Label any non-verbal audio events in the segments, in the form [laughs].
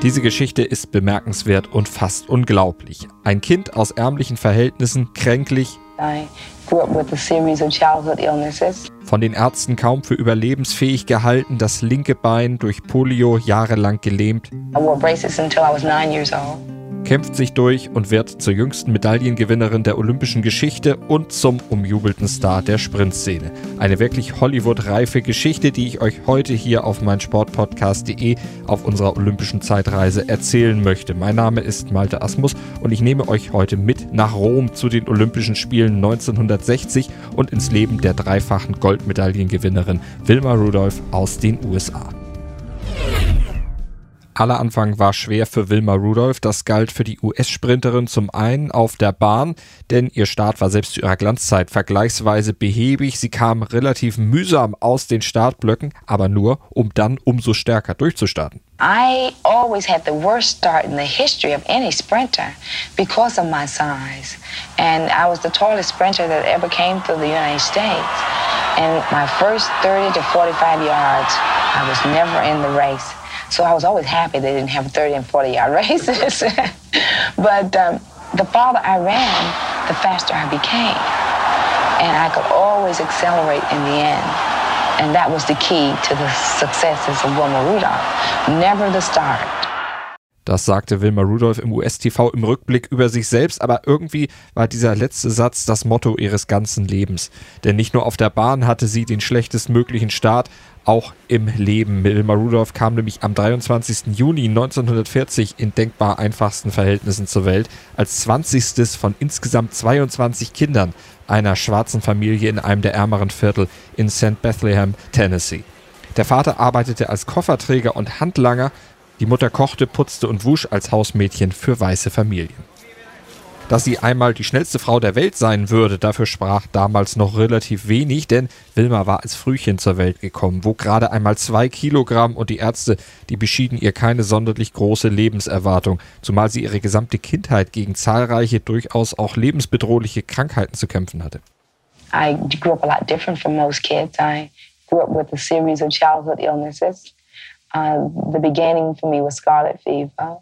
Diese Geschichte ist bemerkenswert und fast unglaublich. Ein Kind aus ärmlichen Verhältnissen, kränklich, von den Ärzten kaum für überlebensfähig gehalten, das linke Bein durch Polio jahrelang gelähmt. I wore braces until I was nine years old kämpft sich durch und wird zur jüngsten Medaillengewinnerin der olympischen Geschichte und zum umjubelten Star der Sprintszene. Eine wirklich Hollywood-reife Geschichte, die ich euch heute hier auf meinsportpodcast.de auf unserer olympischen Zeitreise erzählen möchte. Mein Name ist Malte Asmus und ich nehme euch heute mit nach Rom zu den Olympischen Spielen 1960 und ins Leben der dreifachen Goldmedaillengewinnerin Wilma Rudolph aus den USA. Aller Anfang war schwer für Wilma Rudolph. Das galt für die US-Sprinterin zum einen auf der Bahn, denn ihr Start war selbst zu ihrer Glanzzeit vergleichsweise behäbig. Sie kam relativ mühsam aus den Startblöcken, aber nur, um dann umso stärker durchzustarten. I always had the worst start in the history of any sprinter because of my size. And I was the tallest sprinter that ever came through the United States. And my first 30 to 45 yards, I was never in the race. So I was always happy they didn't have 30 and 40 yard [laughs] races. [laughs] but um, the farther I ran, the faster I became. And I could always accelerate in the end. And that was the key to the successes of Wilma Rudolph. Never the start. Das sagte Wilma Rudolph im US-TV im Rückblick über sich selbst, aber irgendwie war dieser letzte Satz das Motto ihres ganzen Lebens. Denn nicht nur auf der Bahn hatte sie den schlechtestmöglichen Start, auch im Leben. Wilma Rudolph kam nämlich am 23. Juni 1940 in denkbar einfachsten Verhältnissen zur Welt, als 20. von insgesamt 22 Kindern einer schwarzen Familie in einem der ärmeren Viertel in St. Bethlehem, Tennessee. Der Vater arbeitete als Kofferträger und Handlanger, die Mutter kochte, putzte und wusch als Hausmädchen für weiße Familien. Dass sie einmal die schnellste Frau der Welt sein würde, dafür sprach damals noch relativ wenig, denn Wilma war als Frühchen zur Welt gekommen, wog gerade einmal zwei Kilogramm und die Ärzte, die beschieden ihr keine sonderlich große Lebenserwartung, zumal sie ihre gesamte Kindheit gegen zahlreiche, durchaus auch lebensbedrohliche Krankheiten zu kämpfen hatte. I grew up a lot different from most kids. I grew up with a series of childhood illnesses. Uh,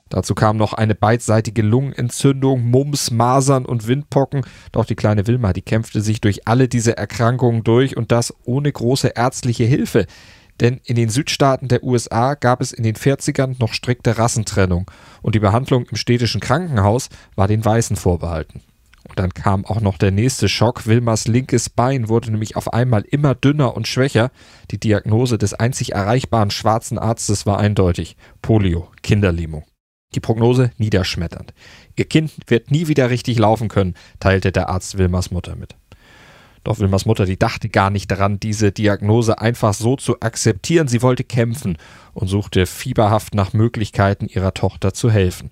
Dazu kam noch eine beidseitige Lungenentzündung, Mumps, Masern und Windpocken. Doch die kleine Wilma, die kämpfte sich durch alle diese Erkrankungen durch und das ohne große ärztliche Hilfe. Denn in den Südstaaten der USA gab es in den 40ern noch strikte Rassentrennung und die Behandlung im städtischen Krankenhaus war den Weißen vorbehalten. Dann kam auch noch der nächste Schock. Wilmers linkes Bein wurde nämlich auf einmal immer dünner und schwächer. Die Diagnose des einzig erreichbaren schwarzen Arztes war eindeutig. Polio, Kinderlähmung. Die Prognose niederschmetternd. Ihr Kind wird nie wieder richtig laufen können, teilte der Arzt Wilmers Mutter mit. Doch Wilmers Mutter, die dachte gar nicht daran, diese Diagnose einfach so zu akzeptieren. Sie wollte kämpfen und suchte fieberhaft nach Möglichkeiten, ihrer Tochter zu helfen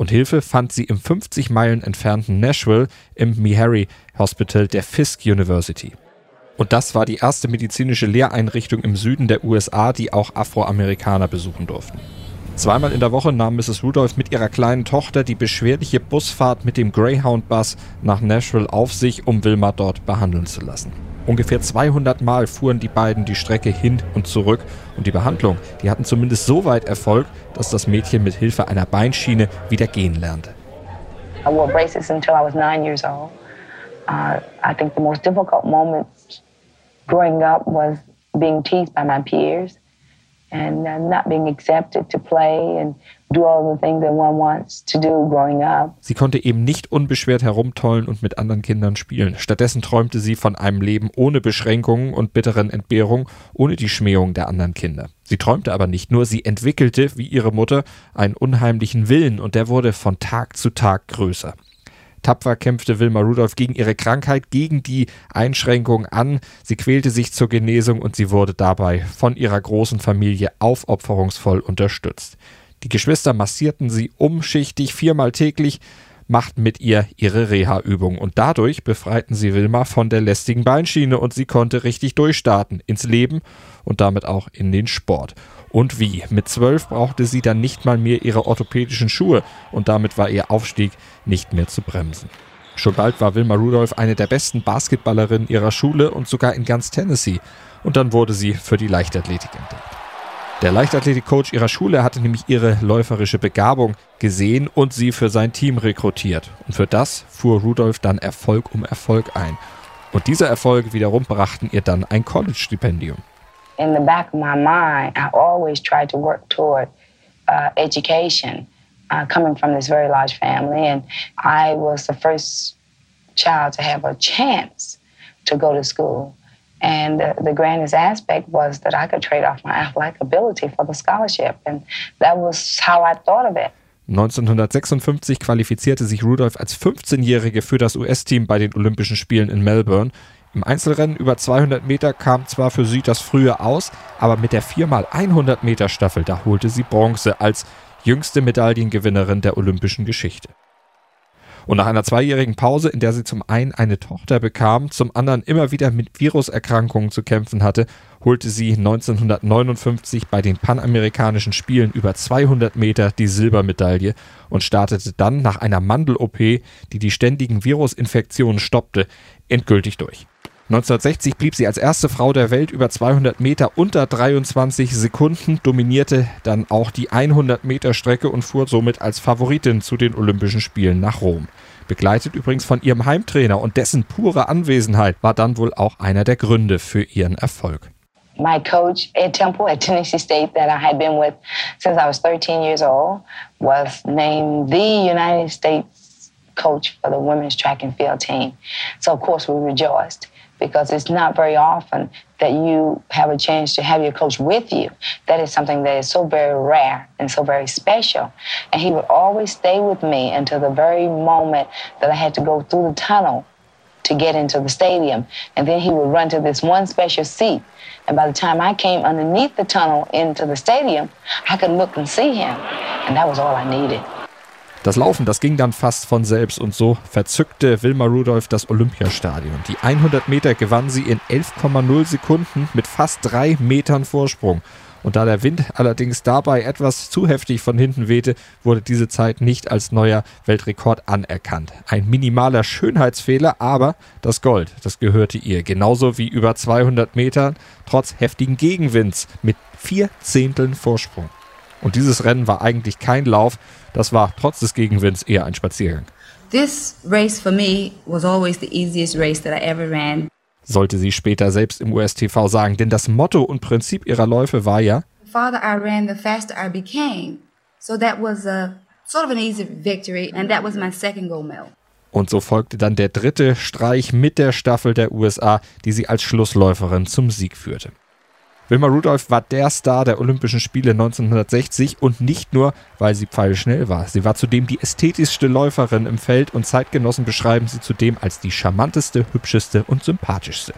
und Hilfe fand sie im 50 Meilen entfernten Nashville im Meharry Hospital der Fisk University. Und das war die erste medizinische Lehreinrichtung im Süden der USA, die auch Afroamerikaner besuchen durften. Zweimal in der Woche nahm Mrs. Rudolph mit ihrer kleinen Tochter die beschwerliche Busfahrt mit dem Greyhound-Bus nach Nashville auf sich, um Wilma dort behandeln zu lassen. Ungefähr 200 Mal fuhren die beiden die Strecke hin und zurück und die Behandlung, die hatten zumindest so weit Erfolg, dass das Mädchen mit Hilfe einer Beinschiene wieder gehen lernte. I wore braces until I was nine years old. Uh, I think the most difficult moment growing up was being teased by my peers and uh, not being accepted to play and Sie konnte eben nicht unbeschwert herumtollen und mit anderen Kindern spielen. Stattdessen träumte sie von einem Leben ohne Beschränkungen und bitteren Entbehrungen, ohne die Schmähung der anderen Kinder. Sie träumte aber nicht nur, sie entwickelte, wie ihre Mutter, einen unheimlichen Willen und der wurde von Tag zu Tag größer. Tapfer kämpfte Wilma Rudolph gegen ihre Krankheit, gegen die Einschränkung an. Sie quälte sich zur Genesung und sie wurde dabei von ihrer großen Familie aufopferungsvoll unterstützt. Die Geschwister massierten sie umschichtig viermal täglich, machten mit ihr ihre Reha-Übung und dadurch befreiten sie Wilma von der lästigen Beinschiene und sie konnte richtig durchstarten ins Leben und damit auch in den Sport. Und wie? Mit zwölf brauchte sie dann nicht mal mehr ihre orthopädischen Schuhe und damit war ihr Aufstieg nicht mehr zu bremsen. Schon bald war Wilma Rudolph eine der besten Basketballerinnen ihrer Schule und sogar in ganz Tennessee. Und dann wurde sie für die Leichtathletik entdeckt. Der Leichtathletikcoach ihrer Schule hatte nämlich ihre läuferische Begabung gesehen und sie für sein Team rekrutiert. Und für das fuhr Rudolph dann Erfolg um Erfolg ein. Und diese Erfolge wiederum brachten ihr dann ein College-Stipendium. In the back of my mind, I always tried to work toward uh, education, uh, coming from this very large family, and I was the first child to have a chance to go to school. And uh, the grandest aspect was that I could trade off my athletic ability for the scholarship. And that was how I thought of it. 1956 qualifizierte sich Rudolph als 15-Jährige für das US-Team bei den Olympischen Spielen in Melbourne. Im Einzelrennen über 200 Meter kam zwar für sie das frühe aus, aber mit der 4x100 Meter Staffel, da holte sie Bronze als jüngste Medaillengewinnerin der olympischen Geschichte. Und nach einer zweijährigen Pause, in der sie zum einen eine Tochter bekam, zum anderen immer wieder mit Viruserkrankungen zu kämpfen hatte, holte sie 1959 bei den Panamerikanischen Spielen über 200 Meter die Silbermedaille und startete dann nach einer Mandel-OP, die die ständigen Virusinfektionen stoppte, endgültig durch. 1960 blieb sie als erste Frau der Welt über 200 Meter unter 23 Sekunden, dominierte dann auch die 100 Meter Strecke und fuhr somit als Favoritin zu den Olympischen Spielen nach Rom. Begleitet übrigens von ihrem Heimtrainer und dessen pure Anwesenheit war dann wohl auch einer der Gründe für ihren Erfolg. My coach, Ed Temple at Tennessee State, that I had been with since I was 13 years old, was named the United States coach for the women's track and field team. So, of course, we rejoiced. Because it's not very often that you have a chance to have your coach with you. That is something that is so very rare and so very special. And he would always stay with me until the very moment that I had to go through the tunnel to get into the stadium. And then he would run to this one special seat. And by the time I came underneath the tunnel into the stadium, I could look and see him. And that was all I needed. Das Laufen, das ging dann fast von selbst und so verzückte Wilma Rudolph das Olympiastadion. Die 100 Meter gewann sie in 11,0 Sekunden mit fast drei Metern Vorsprung. Und da der Wind allerdings dabei etwas zu heftig von hinten wehte, wurde diese Zeit nicht als neuer Weltrekord anerkannt. Ein minimaler Schönheitsfehler, aber das Gold, das gehörte ihr. Genauso wie über 200 Metern, trotz heftigen Gegenwinds mit vier Zehnteln Vorsprung. Und dieses Rennen war eigentlich kein Lauf, das war trotz des Gegenwinds eher ein Spaziergang. This race for me was always the easiest race that I ever ran. Sollte sie später selbst im USTV sagen, denn das Motto und Prinzip ihrer Läufe war ja: The farther I ran, the faster I became. So that was a sort of an easy victory and that was my second gold medal. Und so folgte dann der dritte Streich mit der Staffel der USA, die sie als Schlussläuferin zum Sieg führte. Wilma Rudolph war der Star der Olympischen Spiele 1960 und nicht nur, weil sie pfeilschnell war. Sie war zudem die ästhetischste Läuferin im Feld und Zeitgenossen beschreiben sie zudem als die charmanteste, hübscheste und sympathischste.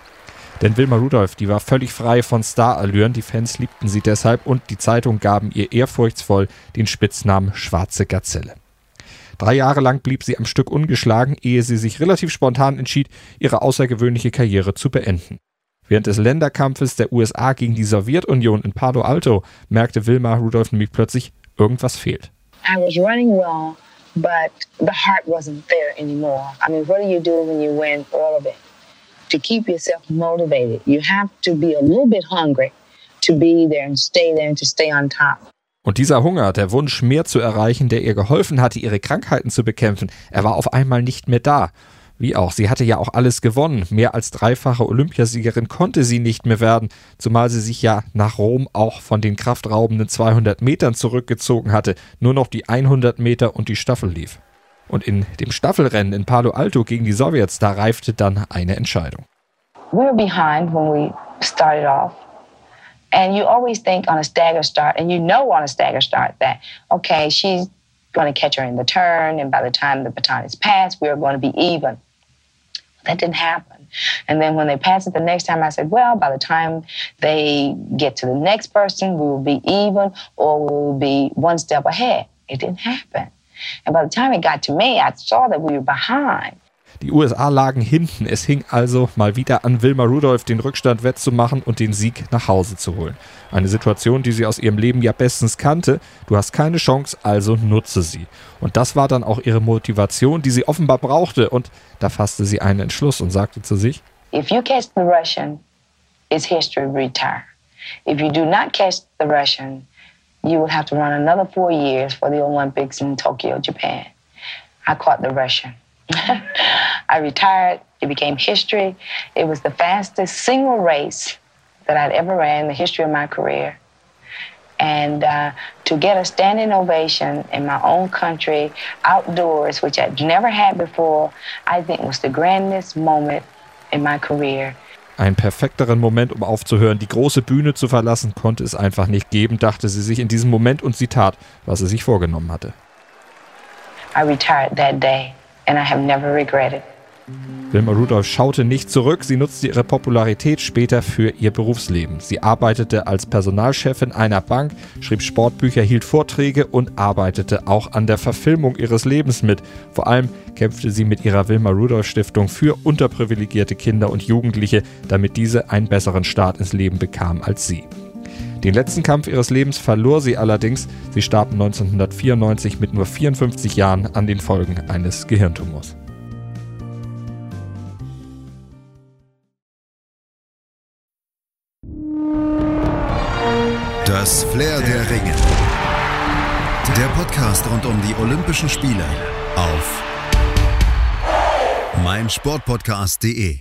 Denn Wilma Rudolph, die war völlig frei von Starallüren, die Fans liebten sie deshalb und die Zeitung gaben ihr ehrfurchtsvoll den Spitznamen Schwarze Gazelle. Drei Jahre lang blieb sie am Stück ungeschlagen, ehe sie sich relativ spontan entschied, ihre außergewöhnliche Karriere zu beenden. Während des Länderkampfes der USA gegen die Sowjetunion in Palo Alto merkte Wilma Rudolph nämlich plötzlich, irgendwas fehlt. I was running well, but the heart wasn't there anymore. I mean, what do you do when you win all of it? To keep yourself motivated, you have to be a little bit hungry to be there and stay there and to stay on top. Und dieser Hunger, der Wunsch, mehr zu erreichen, der ihr geholfen hatte, ihre Krankheiten zu bekämpfen, er war auf einmal nicht mehr da. Wie auch, sie hatte ja auch alles gewonnen. Mehr als dreifache Olympiasiegerin konnte sie nicht mehr werden, zumal sie sich ja nach Rom auch von den kraftraubenden 200 Metern zurückgezogen hatte, nur noch die 100 Meter und die Staffel lief. Und in dem Staffelrennen in Palo Alto gegen die Sowjets, da reifte dann eine Entscheidung. We were behind when we started off. And you always think on a stagger start, and you know on a stagger start that, okay, she's going to catch her in the turn, and by the time the baton is passed, we're going to be even. That didn't happen. And then when they pass it the next time, I said, well, by the time they get to the next person, we will be even or we will be one step ahead. It didn't happen. And by the time it got to me, I saw that we were behind. Die USA lagen hinten. Es hing also mal wieder an Wilma Rudolph, den Rückstand wettzumachen und den Sieg nach Hause zu holen. Eine Situation, die sie aus ihrem Leben ja bestens kannte. Du hast keine Chance, also nutze sie. Und das war dann auch ihre Motivation, die sie offenbar brauchte. Und da fasste sie einen Entschluss und sagte zu sich: If you catch the Russian, it's history retire. If you do not catch the Russian, you will have to run another four years for the Olympics in Tokyo, Japan. I caught the Russian. I retired. It became history. It was the fastest single race that I'd ever ran in the history of my career. And uh, to get a standing ovation in my own country, outdoors, which I'd never had before, I think was the grandest moment in my career. Einen perfekteren Moment, um aufzuhören, die große Bühne zu verlassen, konnte es einfach nicht geben, dachte sie sich in diesem Moment und sie tat, was sie sich vorgenommen hatte. I retired that day and I have never regretted. Wilma Rudolph schaute nicht zurück, sie nutzte ihre Popularität später für ihr Berufsleben. Sie arbeitete als Personalchefin einer Bank, schrieb Sportbücher, hielt Vorträge und arbeitete auch an der Verfilmung ihres Lebens mit. Vor allem kämpfte sie mit ihrer Wilma Rudolph Stiftung für unterprivilegierte Kinder und Jugendliche, damit diese einen besseren Start ins Leben bekamen als sie. Den letzten Kampf ihres Lebens verlor sie allerdings. Sie starb 1994 mit nur 54 Jahren an den Folgen eines Gehirntumors. Das Flair der Ringe. Der Podcast rund um die Olympischen Spiele auf meinsportpodcast.de.